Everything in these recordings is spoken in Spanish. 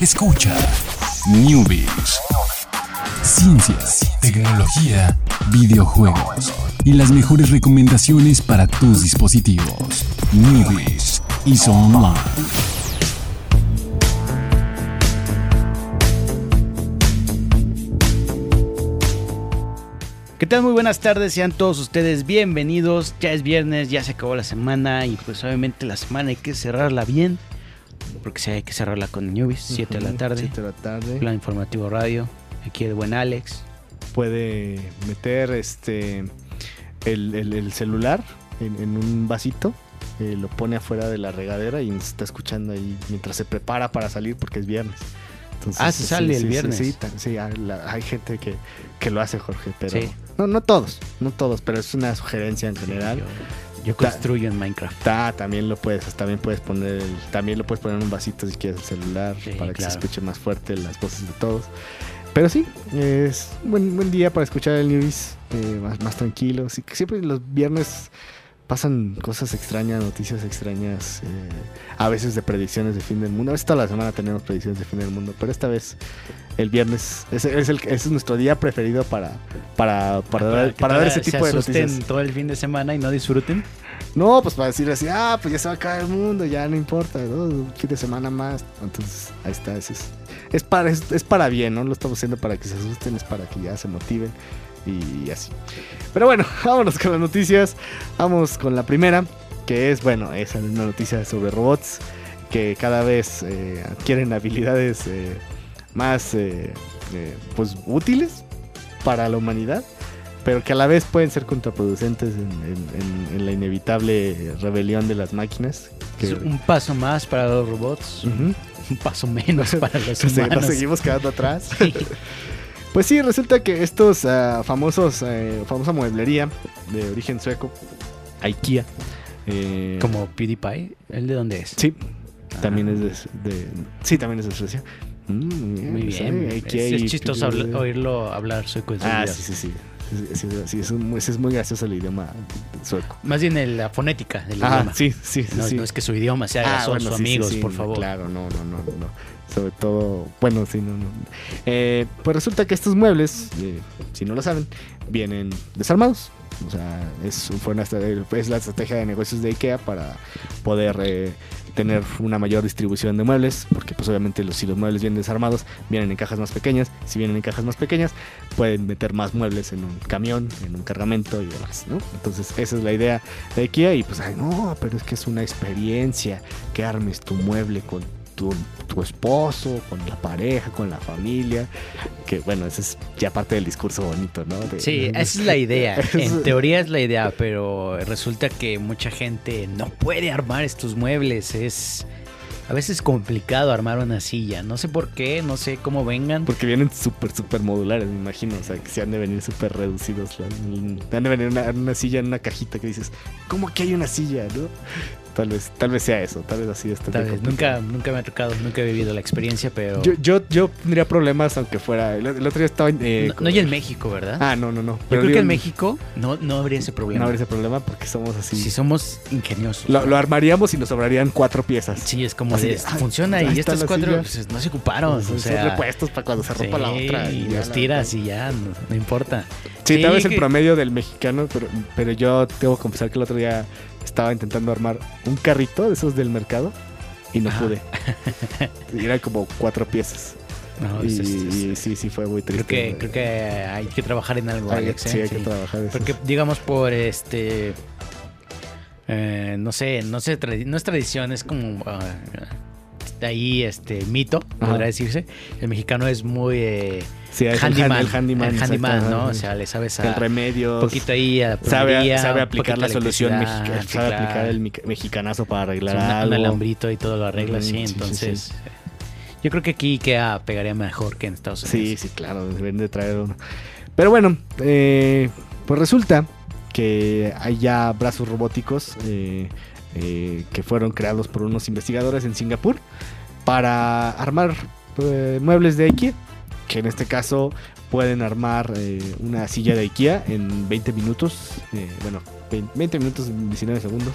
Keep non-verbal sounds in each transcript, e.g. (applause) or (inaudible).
Escucha Newbies. Ciencias, tecnología, videojuegos y las mejores recomendaciones para tus dispositivos. Newbies y Online. ¿Qué tal? Muy buenas tardes, sean todos ustedes bienvenidos. Ya es viernes, ya se acabó la semana y pues obviamente la semana hay que cerrarla bien. Porque hay que cerrarla con Newbies, 7 de la tarde. 7 de la tarde. Plan informativo radio. Aquí el buen Alex. Puede meter este el, el- el celular en, en un vasito, eh, lo pone afuera de la regadera y está escuchando ahí mientras se prepara para salir porque es viernes. Entonces, Ah, se sale el viernes. Sí, sí, hay, la- hay gente que, que lo hace, Jorge, pero no, no todos, no todos, pero es una sugerencia en general. Yo, yo construyo en Minecraft. Ta- también lo puedes, también puedes poner el- también lo puedes poner en un vasito si quieres el celular Sí, para que claro. se escuche más fuerte las voces de todos. Pero sí, es un buen, buen día para escuchar el news eh, más, más tranquilo. Sí, que siempre los viernes pasan cosas extrañas, noticias extrañas, eh, a veces de predicciones de fin del mundo. A veces toda la semana tenemos predicciones de fin del mundo, pero esta vez el viernes es, es el, ese es nuestro día preferido para, para, para, dar, para dar ese tipo se de asusten noticias. todo el fin de semana y no disfruten. No, pues para decir así, ah, pues ya se va a acabar el mundo, ya no importa, ¿no? Un fin de semana más. Entonces, ahí está, ese es, es para, es, es para bien, ¿no? Lo estamos haciendo para que se asusten, es para que ya se motiven y así. Pero bueno, (laughs) vámonos con las noticias. Vamos con la primera, que es, bueno, es una noticia sobre robots que cada vez eh, adquieren habilidades eh, más, eh, eh, pues, útiles para la humanidad pero que a la vez pueden ser contraproducentes en, en- en- en la inevitable rebelión de las máquinas. Que, Es un paso más para los robots, un paso menos para los (laughs) Se- nos humanos. seguimos quedando atrás. (laughs) pues sí, resulta que estos ah, famosos, eh, famosa mueblería de origen sueco, IKEA, eh, Como PewDiePie, ¿el de dónde es? Sí, también Ah. es de, de- sí, también es de Suecia. Mm, Muy sabe, bien. IKEA Es, es y chistoso oírlo hablar sueco Ah, sí, sí, sí. Sí, es, ese es muy gracioso el idioma sueco. Más bien en la fonética del Ah, idioma. sí, sí, sí. No, sí. no es que su idioma sea Ah, son bueno, sus amigos, por favor. Claro, no, no, no, no. Sobre todo, bueno, sí, no, no. Eh, pues resulta que estos muebles, eh, si no lo saben, vienen desarmados. O sea, es, fue una es la estrategia de negocios de IKEA para poder eh, tener una mayor distribución de muebles, porque pues obviamente los, si los muebles vienen desarmados, vienen en cajas más pequeñas. Si vienen en cajas más pequeñas, pueden meter más muebles en un camión, en un cargamento y demás, ¿no? Entonces esa es la idea de IKEA y pues, ay, no, pero es que es una experiencia que armes tu mueble con tu, tu esposo, con la pareja, con la familia, que bueno, ese es ya parte del discurso bonito, ¿no? De- Sí, (laughs) esa es la idea. (laughs) Es- En teoría es la idea, pero resulta que mucha gente no puede armar estos muebles. Es a veces complicado armar una silla. No sé por qué, no sé cómo vengan. Porque vienen súper, súper modulares, me imagino. O sea, que se han de venir súper reducidos. han de venir una, una silla en una cajita que dices, ¿cómo que hay una silla, no? Tal vez, tal vez sea eso, tal vez así está. Tal vez, nunca, nunca me ha tocado, nunca he vivido la experiencia, pero... Yo, yo, yo tendría problemas aunque fuera. El, el otro día estaba. eh, no, no hay en México, ¿verdad? Ah, no, no, no. Yo creo que en México no, no habría ese problema. No habría ese problema porque somos así. Si somos ingeniosos. Lo, lo armaríamos y nos sobrarían cuatro piezas. Sí, es como Así de, ay, funciona y estas cuatro pues, no se ocuparon. Son o sea, repuestos para cuando se rompa la otra. Y ya los tiras y ya, no, no importa. Sí, Sí, tal vez el promedio del mexicano, pero, pero yo tengo que confesar que el otro día estaba intentando armar un carrito de esos del mercado y no Ajá. pude. (laughs) Y eran como cuatro piezas. No, y, es- es- es- y sí, sí fue muy creo, triste. que, creo que hay que trabajar en algo, Hay- Alex. ¿eh? sí, hay que trabajar eso. Porque, digamos, por este. eh, no sé, no sé, no es tradición, es como. de ahí, este, mito, Ajá. podría decirse. El mexicano es muy. eh, Sí, es el handyman, hand- el handyman, el handyman, ¿no? O sea, le sabes el a. remedio. Un poquito ahí a Sabe, sabe aplicar la solución mexicana. sí, Sabe claro. aplicar el mexicanazo para arreglar Sí, una- un algo. alambrito y todo lo arregla, Ujú, sí. sí, sí, sí. Entonces, yo creo que aquí IKEA pegaría mejor que en Estados Sí, Unidos. sí, claro, deben de traer uno. Pero bueno, eh, pues resulta que hay ya brazos robóticos eh, eh, que fueron creados por unos investigadores en Singapur para armar eh, muebles de IKEA, que en este caso pueden armar eh, una silla de IKEA en 20 minutos, eh, bueno, 20 minutos, 19 segundos.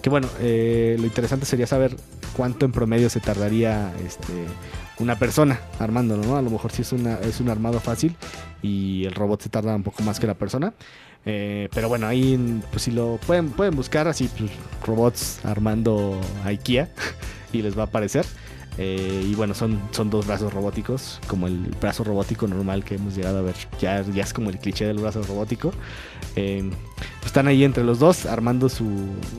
Que bueno, eh, lo interesante sería saber cuánto en promedio se tardaría este, una persona armándolo, ¿no? A lo mejor si es, una, es un armado fácil y el robot se tarda un poco más que la persona. Pero bueno, ahí pues si lo pueden, pueden buscar así, pues, robots armando IKEA (laughs) y les va a aparecer. Eh, y bueno, son, son dos brazos robóticos, como el brazo robótico normal que hemos llegado a ver. Ya, ya es como el cliché del brazo robótico. Eh, están ahí entre los dos armando su,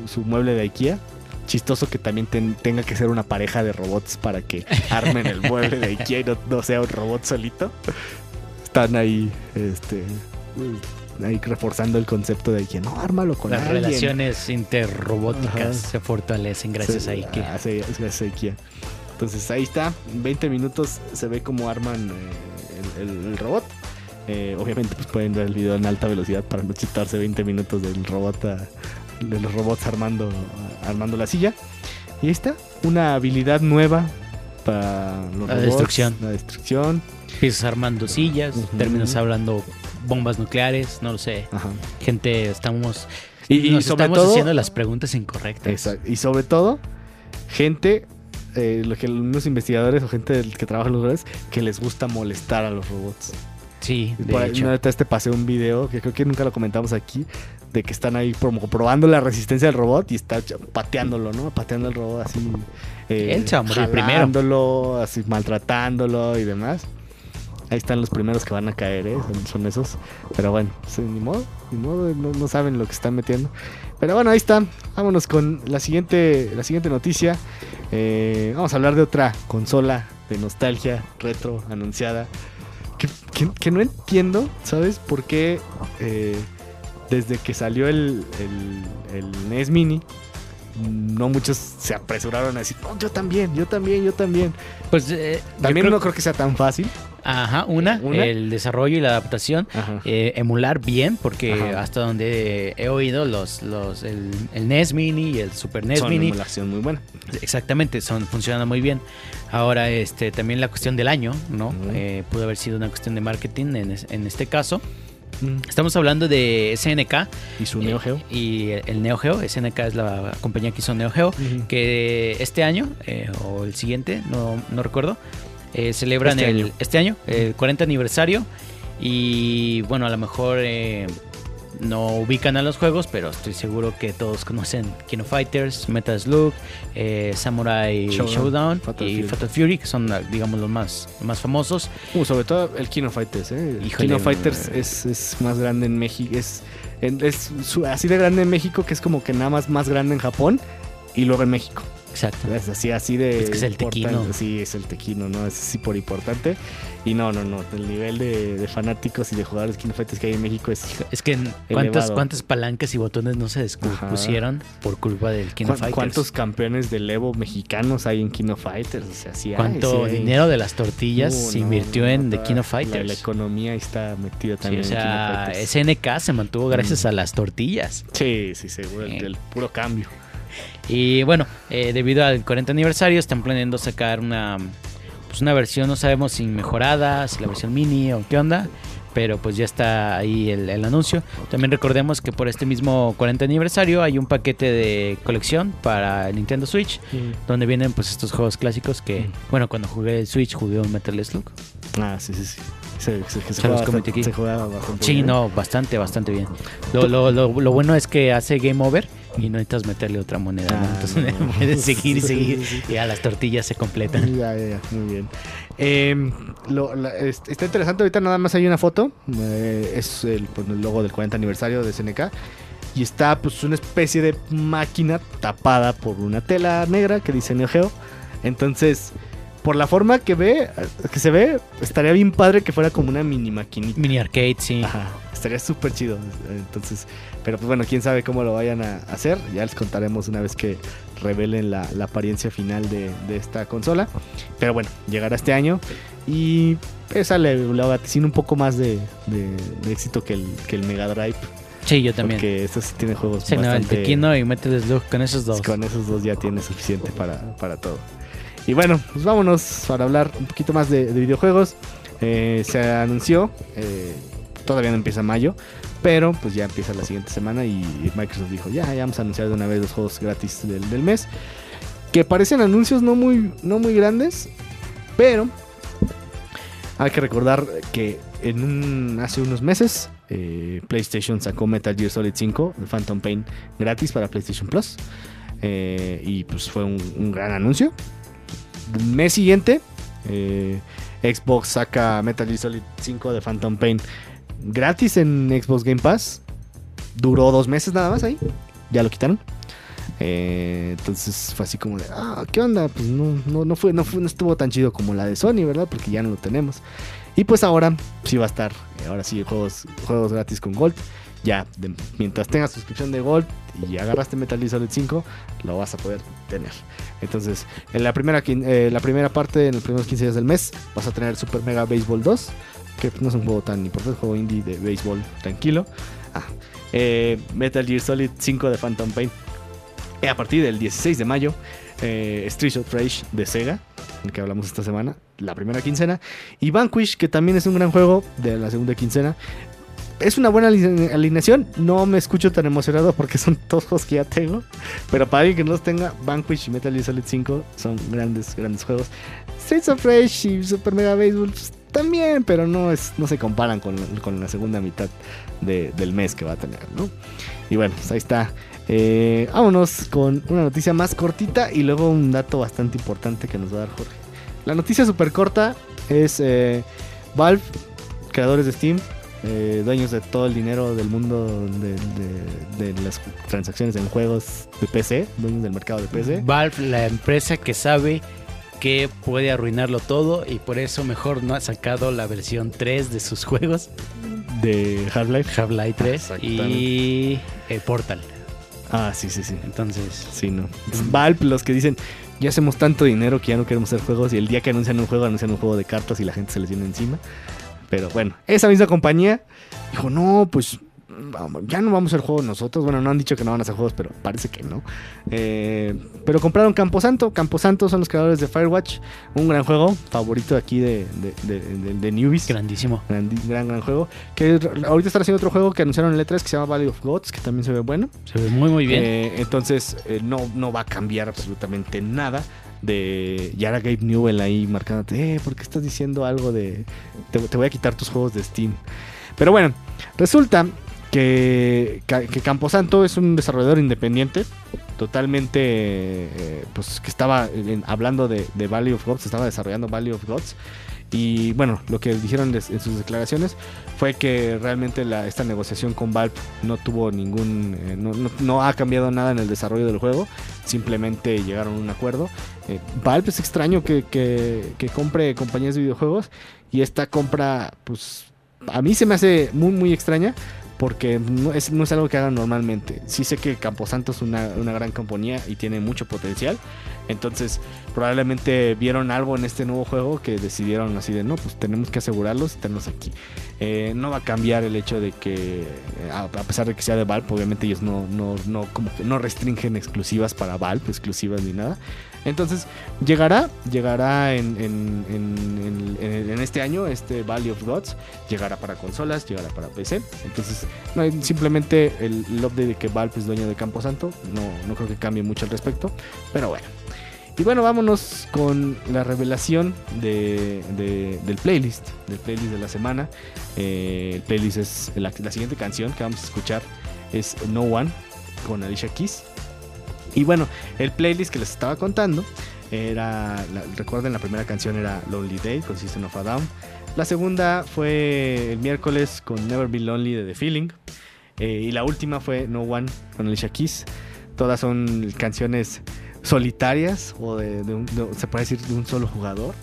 su mueble de IKEA. Chistoso que también ten- tenga que ser una pareja de robots para que (laughs) armen el mueble de IKEA y no, no sea un robot solito. Están ahí, este, ahí reforzando el concepto de IKEA. No, ármalo con Las alguien. relaciones interrobóticas Ajá. se fortalecen gracias Sí, a IKEA. ah, sí, gracias a IKEA. Entonces ahí está, en 20 minutos se ve cómo arman eh, el, el- el robot. Eh, obviamente pues pueden ver el video en alta velocidad para no chitarse 20 minutos del robot a- de los robots armando, armando la silla. Y ahí está, una habilidad nueva para los La robots, destrucción. La destrucción. Empiezas armando sillas, Ujú. terminas hablando bombas nucleares, no lo sé. Ajá. Gente, estamos, Y, y nos sobre estamos todo, haciendo las preguntas incorrectas. Exacto. Y sobre todo, gente, eh, lo que los investigadores o gente que trabaja en los robots, que les gusta molestar a los robots. Sí, de por ahí, hecho. una vez te pasé un video que creo que nunca lo comentamos aquí, de que están ahí probando la resistencia del robot y está pateándolo, ¿no? Pateando el robot así. eh, Él se va a morir primero. así maltratándolo y demás. Ahí están los primeros que van a caer, ¿eh? Son, son esos. Pero bueno, pues, ni modo, ni modo, no, no saben lo que están metiendo. Pero bueno, ahí está. Vámonos con la siguiente, la siguiente noticia. Eh, vamos a hablar de otra consola de nostalgia retro anunciada. Que, que- que no entiendo, ¿sabes? Por qué eh, desde que salió el, el, el NES Mini, no muchos se apresuraron a decir, "No, yo también, yo también, yo también. Pues eh, yo También creo- no creo que sea tan fácil. Ajá, una, ¿Una? el desarrollo y la adaptación. Eh, emular bien, porque Ajá. hasta donde he oído, los, los, el, el NES Mini y el Super NES Son Mini, emulación muy buena. exactamente, son, funcionan muy bien. Ahora, este, también la cuestión del año, ¿no? Eh, pudo haber sido una cuestión de marketing en, en este caso. Estamos hablando de SNK Y su eh, Neo Geo. y el, Neo Geo. SNK es la compañía que hizo Neo Geo, que este año eh, o el siguiente, no, no recuerdo, eh, celebran Este el, año. este año el 40 aniversario y bueno, a lo mejor eh, no ubican a los juegos, pero estoy seguro que todos conocen Kino Fighters, Metal Slug, eh, Samurai Showdown, Showdown, Fatal y Fury. Fatal Fury, que son digamos los más, los más famosos. Uh, sobre todo el Kino Fighters, ¿eh? El Híjole, Kino Fighters es, es más grande en México. Es, es así de grande en México que es como que nada más más grande en Japón y luego en México. Exacto. Es así, así de. Es que es el tequino. Sí, es el tequino, ¿no? Es así por importante. Y no, no, no. El nivel de, de fanáticos y de jugadores Kino Fighters que hay en México es. Es que cuántas, cuántas palancas y botones no se descompusieron por culpa del Kino ¿Cuán- Fighters. ¿Cuántos campeones del Evo mexicanos hay en Kino Fighters? O sea, sí hay, ¿Cuánto sí hay. dinero de las tortillas Uh, se no, invirtió no, en The Kino La, Fighters? la economía ahí está metida Sí, también o en Kino sea, Fighters. SNK se mantuvo gracias Mm. a las tortillas. Sí, sí, seguro. El, Eh. el puro cambio. Y bueno, eh, debido al 40 aniversario, están planeando sacar una, pues una versión, no sabemos si mejorada, si la versión mini o qué onda. Pero pues ya está ahí el, el anuncio. También recordemos que por este mismo 40 aniversario hay un paquete de colección para el Nintendo Switch. Donde vienen pues estos juegos clásicos que, Mm. bueno, cuando jugué el Switch jugué un Metal Slug. Ah, sí, sí, sí. Se, se, se, Se aquí. se juega bastante Sí, bien. no, bastante, bastante bien. Lo, lo, lo, lo bueno es que hace game over y no necesitas meterle otra moneda. ¿no? Ah, Entonces no. (laughs) puedes seguir y seguir y a las tortillas se completan. Ya, ya, ya, muy bien. Eh, lo- la- es- está interesante, ahorita nada más hay una foto. eh, es el, pues, el logo del 40 aniversario de SNK. Y está pues una especie de máquina tapada por una tela negra que dice Neo Geo. Entonces, por la forma que ve, que se ve, estaría bien padre que fuera como una mini maquinita. Mini arcade, sí. Ajá, estaría súper chido. Entonces, pero pues bueno, quién sabe cómo lo vayan a hacer. Ya les contaremos una vez que revelen la, la apariencia final de, de esta consola. Pero bueno, llegará este año. Y esa le, le vaticino un poco más de, de- de éxito que el, que el Mega Drive. Sí, yo también. Porque este sí tiene juegos Sí, no, el bastante... Tequino y Metal Slug con esos dos. Con esos dos ya tiene suficiente para, para todo. Y bueno, pues vámonos para hablar un poquito más de, de videojuegos. Eh, se anunció, eh, todavía no empieza mayo, Pero pues ya empieza la siguiente semana y Microsoft dijo, ya, ya vamos a anunciar de una vez los juegos gratis del, del mes. Que parecen anuncios no muy, no muy grandes, pero hay que recordar que en hace unos meses eh, PlayStation sacó Metal Gear Solid 5, el Phantom Pain, gratis para PlayStation Plus. Eh, y pues fue un, un gran anuncio. El mes siguiente, eh, Xbox saca Metal Gear Solid 5 de Phantom Pain gratis en Xbox Game Pass. Duró dos meses nada más ahí. Ya lo quitaron. Eh, entonces fue así como de, ah, ¿qué onda? Pues no, no, no, fue, no, fue, no estuvo tan chido como la de Sony, ¿verdad? Porque ya no lo tenemos. Y pues ahora sí va a estar, eh, ahora sí, juegos, juegos gratis con Gold. Ya, mientras tengas suscripción de Gold y agarraste Metal Gear Solid 5, lo vas a poder tener. Entonces, en la primera, eh, la primera parte, en los primeros 15 días del mes, vas a tener Super Mega Baseball 2, que no es un juego tan importante, es un juego indie de béisbol tranquilo. Ah, eh, Metal Gear Solid 5 de Phantom Pain. Y a partir del 16 de mayo, eh, Streets of Rage de Sega, el que hablamos esta semana, la primera quincena. Y Vanquish, que también es un gran juego de la segunda quincena. Es una buena aline- alineación. No me escucho tan emocionado porque son (laughs) todos juegos que ya tengo. Pero para alguien que no los tenga, Vanquish y Metal Gear Solid 5 son grandes, grandes juegos. Streets of Rage y Super Mega Baseball pues, también, pero no, es, no se comparan con, con la segunda mitad de- del mes que va a tener, ¿no? Y bueno, pues ahí está. Eh, vámonos con una noticia más cortita y luego un dato bastante importante que nos va a dar Jorge. La noticia súper corta es eh, Valve, creadores de Steam, eh, dueños de todo el dinero del mundo de, de- de las transacciones en juegos de PC, dueños del mercado de PC. Valve, la empresa que sabe que puede arruinarlo todo y por eso mejor no ha sacado la versión 3 de sus juegos, De Half-Life. Half-Life 3 Exactamente. y eh, Portal. Ah, sí, sí, sí. Entonces, Sí, no. Es Valve los que dicen, ya hacemos tanto dinero que ya no queremos hacer juegos y el día que anuncian un juego, anuncian un juego de cartas y la gente se les viene encima. Pero bueno, esa misma compañía dijo, no, pues ya no vamos a hacer juegos nosotros. Bueno, no han dicho que no van a hacer juegos, pero parece que no. Eh, pero compraron Camposanto. Camposanto son los creadores de Firewatch, un gran juego favorito aquí de, de, de, Newbies. grandísimo. Gran, gran, gran juego. Que ahorita están haciendo otro juego que anunciaron en E3 que se llama Valley of Gods, que también se ve bueno. Se ve muy muy bien. Eh, entonces, eh, no, no va a cambiar absolutamente nada. De Yara Gabe Newell ahí marcándote, eh, ¿por qué estás diciendo algo de. Te, te voy a quitar tus juegos de Steam? Pero bueno, resulta que, Camposanto es un desarrollador independiente, totalmente. eh, pues que estaba hablando de, Valley of Gods, estaba desarrollando Valley of Gods. Y bueno, lo que dijeron en sus declaraciones fue que realmente esta negociación con Valve no tuvo ningún. eh, no, ha cambiado nada en el desarrollo del juego. Simplemente llegaron a un acuerdo. Eh, Valve es extraño que compre compañías de videojuegos. Y esta compra, pues. A mí se me hace muy, muy extraña. Porque no es, no es algo que hagan normalmente. Sí sé que Camposanto es una, una gran compañía y tiene mucho potencial. Entonces, probablemente vieron algo en este nuevo juego que decidieron así de no, pues tenemos que asegurarlos y tenerlos aquí. Eh, no va a cambiar el hecho de que, eh, a, a pesar de que sea de Valve, obviamente ellos no, no, no, como que no restringen exclusivas para Valve, exclusivas ni nada. Entonces, llegará, llegará en, este año, este Valley of Gods, llegará para consolas, llegará para PC. Entonces, simplemente el, el update de que Valve es dueño de Camposanto, no, no creo que cambie mucho al respecto, pero bueno. Y bueno, vámonos con la revelación de- del playlist, del playlist de la semana. Eh, el playlist es la, la siguiente canción que vamos a escuchar es No One con Alicia Keys. Y bueno, el playlist que les estaba contando era, la- recuerden la primera canción era Lonely Day con System of a Down. La segunda fue el miércoles con Never Be Lonely de The Feeling. Eh, y la última fue No One con Alicia Keys. Todas son canciones solitarias o de, se puede decir de un solo jugador.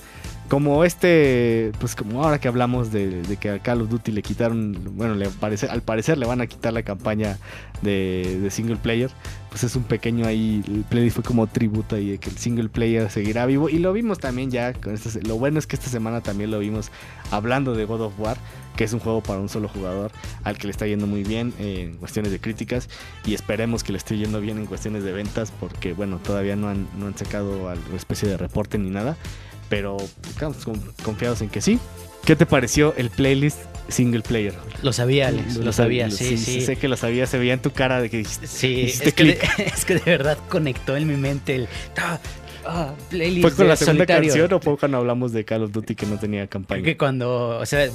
Como este, pues como ahora que hablamos de, que a Call of Duty le quitaron, bueno, le parece, al parecer le van a quitar la campaña de, single player, pues es un pequeño ahí, el playlist fue como tributo ahí de que el single player seguirá vivo. Y lo vimos también ya, con lo bueno es que esta semana también lo vimos hablando de God of War, que es un juego para un solo jugador, al que le está yendo muy bien en cuestiones de críticas y esperemos que le esté yendo bien en cuestiones de ventas porque bueno, todavía no han, no han sacado alguna especie de reporte ni nada, pero estamos con- confiados en que sí. ¿Qué te pareció el playlist single player? Lo sabía, Alex, lo, sabía, sí, sí, Sé que lo sabía, se veía en tu cara de que. Sí, es que, de, (laughs) es que, de, verdad conectó en mi mente el. Ah, ah playlist ¿Fue con la segunda canción o fue cuando hablamos de Call of Duty que no tenía campaña? Creo que cuando, o sea,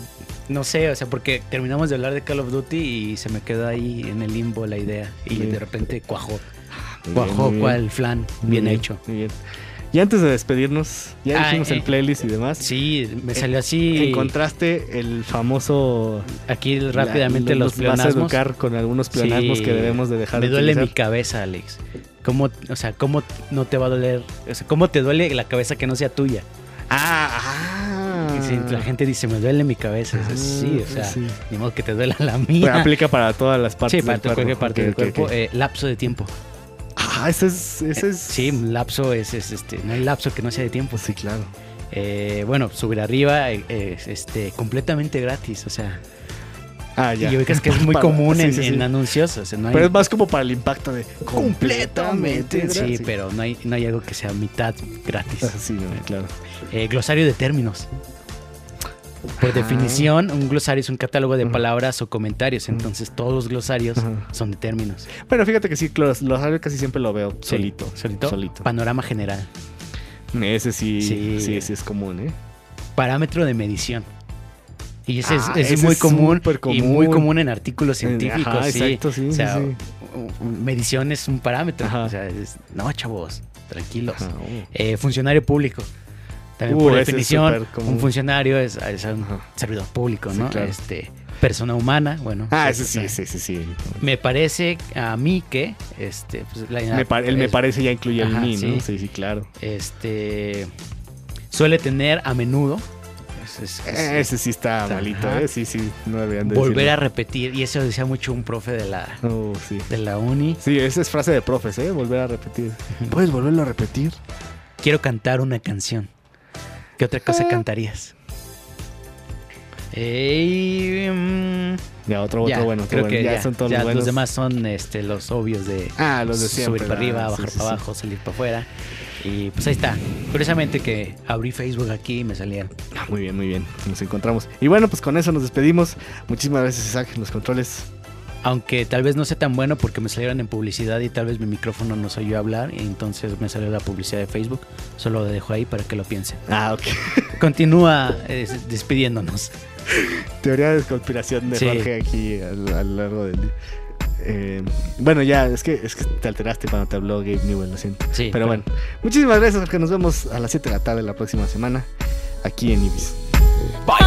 no sé, o sea, porque terminamos de hablar de Call of Duty y se me quedó ahí en el limbo la idea y de repente cuajó. cuajó cual flan, bien, hecho. Muy bien. Y antes de despedirnos, ya ah, dijimos el eh, playlist y demás. Sí, me salió así. Encontraste el famoso. Aquí rápidamente los pleonasmos. Vas a educar con algunos pleonasmos que debemos de dejar Me duele mi cabeza, Alex. ¿Cómo, o sea, cómo no te va a doler? O sea, ¿cómo te duele la cabeza que no sea tuya? Ah, ah. la gente dice, me duele mi cabeza. sí, o sea, ni modo que te duela la mía. aplica para todas las partes sí, para cualquier parte del cuerpo. Eh, lapso de tiempo. Ah, ese es. Ese es... Sí, lapso es, este. No hay lapso que no sea de tiempo. Sí, claro. Eh, bueno, subir arriba es este, completamente gratis, o sea. Ah, ya. Y ubicas que es muy (laughs) común en, anuncios. Pero es más como para el impacto de completamente. Sí, pero no hay, no hay algo que sea mitad gratis. Ah, sí, claro. Eh, glosario de términos. Por definición, un glosario es un catálogo de palabras o comentarios, entonces todos los glosarios son de términos. Bueno, fíjate que sí, los glosarios casi siempre lo veo solito. ¿Solito? Solito. Panorama general. Ese sí, sí, sí, es común, ¿eh? Parámetro de medición. Y ese es, ah, muy común, y muy común en artículos científicos. Ajá, exacto, sí. O sea, medición es un parámetro. O sea, no, chavos, tranquilos. Oh. Eh, funcionario público. También por uh, definición, un funcionario es, un servidor público, ¿no? Este, persona humana, bueno. Ah, ese sí, sí, sí, sí. Me parece a mí que, este, pues, la, me el me parece ya incluye el mí, ¿no? Sí, sí, claro. Este, suele tener a menudo. ese sí está malito, ¿eh? Sí, sí, no deberían de Volver a repetir, y eso decía mucho un profe de la, oh, de la uni. Sí, esa es frase de profes, ¿eh? Volver a repetir. ¿Puedes volverlo a repetir? Quiero cantar una canción. ¿Qué otra cosa ah. cantarías? Mm, ya, otro, otro bueno. Creo que ya, son todos los buenos. Los demás son este, los obvios de, ah, los de subir para arriba, bajar para abajo, salir para afuera. Y pues ahí está. Curiosamente que abrí Facebook aquí y me salían. Ah, muy bien, muy bien. Nos encontramos. Y bueno, pues con eso nos despedimos. Muchísimas gracias, Isaac, en los controles aunque tal vez no sea tan bueno porque me salieron en publicidad y tal vez mi micrófono no se oyó hablar y entonces me salió la publicidad de Facebook. Solo lo dejo ahí para que lo piensen. Ah, ok. (laughs) Continúa eh, despidiéndonos. Teoría de conspiración de Jorge aquí a, lo largo del día. Eh, bueno, ya, es que, es que te alteraste cuando te habló Gabe Newell, lo siento. Sí, pero, bueno, muchísimas gracias, porque nos vemos a las 7 de la tarde la próxima semana aquí en Ibis. Bye.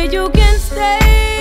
You can stay